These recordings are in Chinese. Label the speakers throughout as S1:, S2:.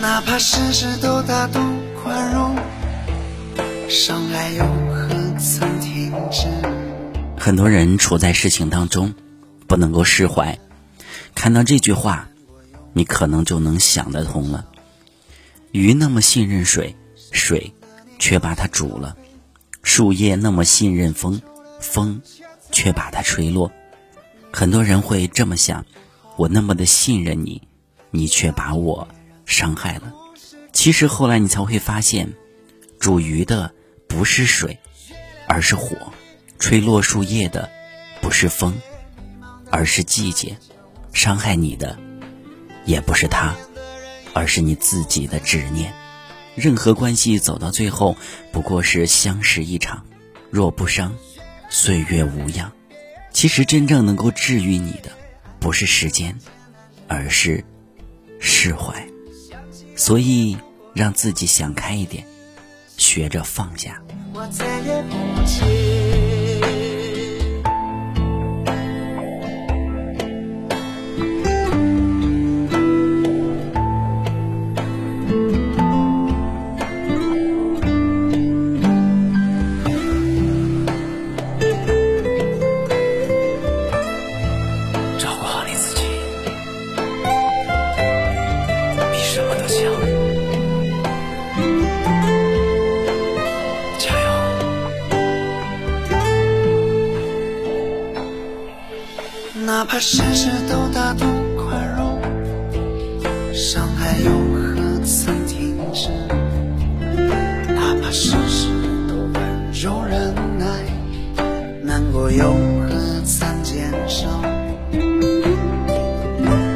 S1: 哪怕事事都大度宽容，伤害又何曾停止？
S2: 很多人处在事情当中，不能够释怀。看到这句话，你可能就能想得通了。鱼那么信任水，水却把它煮了；树叶那么信任风，风却把它吹落。很多人会这么想：我那么的信任你，你却把我伤害了。其实后来你才会发现，煮鱼的不是水，而是火；吹落树叶的不是风，而是季节；伤害你的也不是他，而是你自己的执念。任何关系走到最后，不过是相识一场。若不伤，岁月无恙。其实真正能够治愈你的，不是时间，而是释怀。所以，让自己想开一点，学着放下。
S1: 我再也不哪怕事事都大度宽容，伤害又何曾停止？哪怕事事都温柔忍耐，难过又何曾坚守？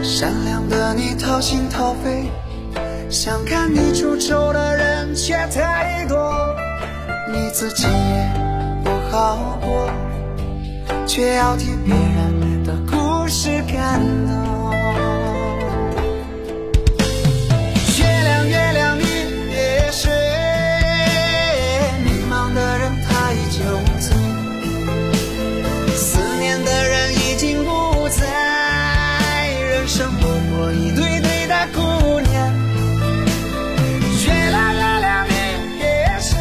S1: 善良的你掏心掏肺，想看你出丑的人却太多，你自己也不好过，却要替别人事感动。月亮，月亮，你别睡，迷茫的人他依旧醉，思念的人已经不在，人生不过一对对的姑娘。月亮，月亮，你别睡，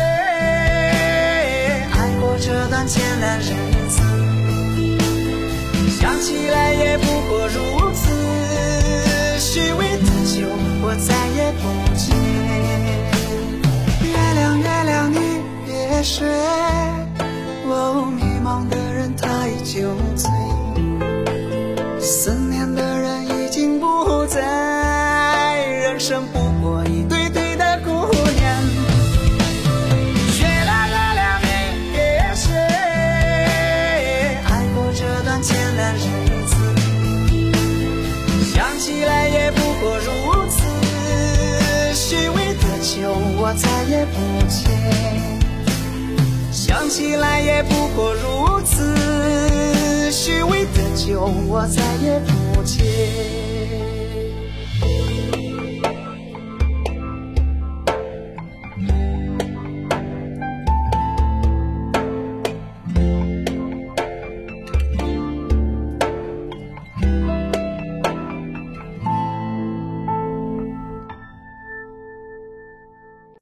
S1: 爱过这段艰难日子，想起来也不过如此，虚伪的酒我再也不接。月亮，月亮，你别睡，哦，迷茫的人他依旧醉，思念的人已经不在，人生不起来也不过如此，虚伪的酒我再也不接。想起来也不过如此，虚伪的酒我再也不。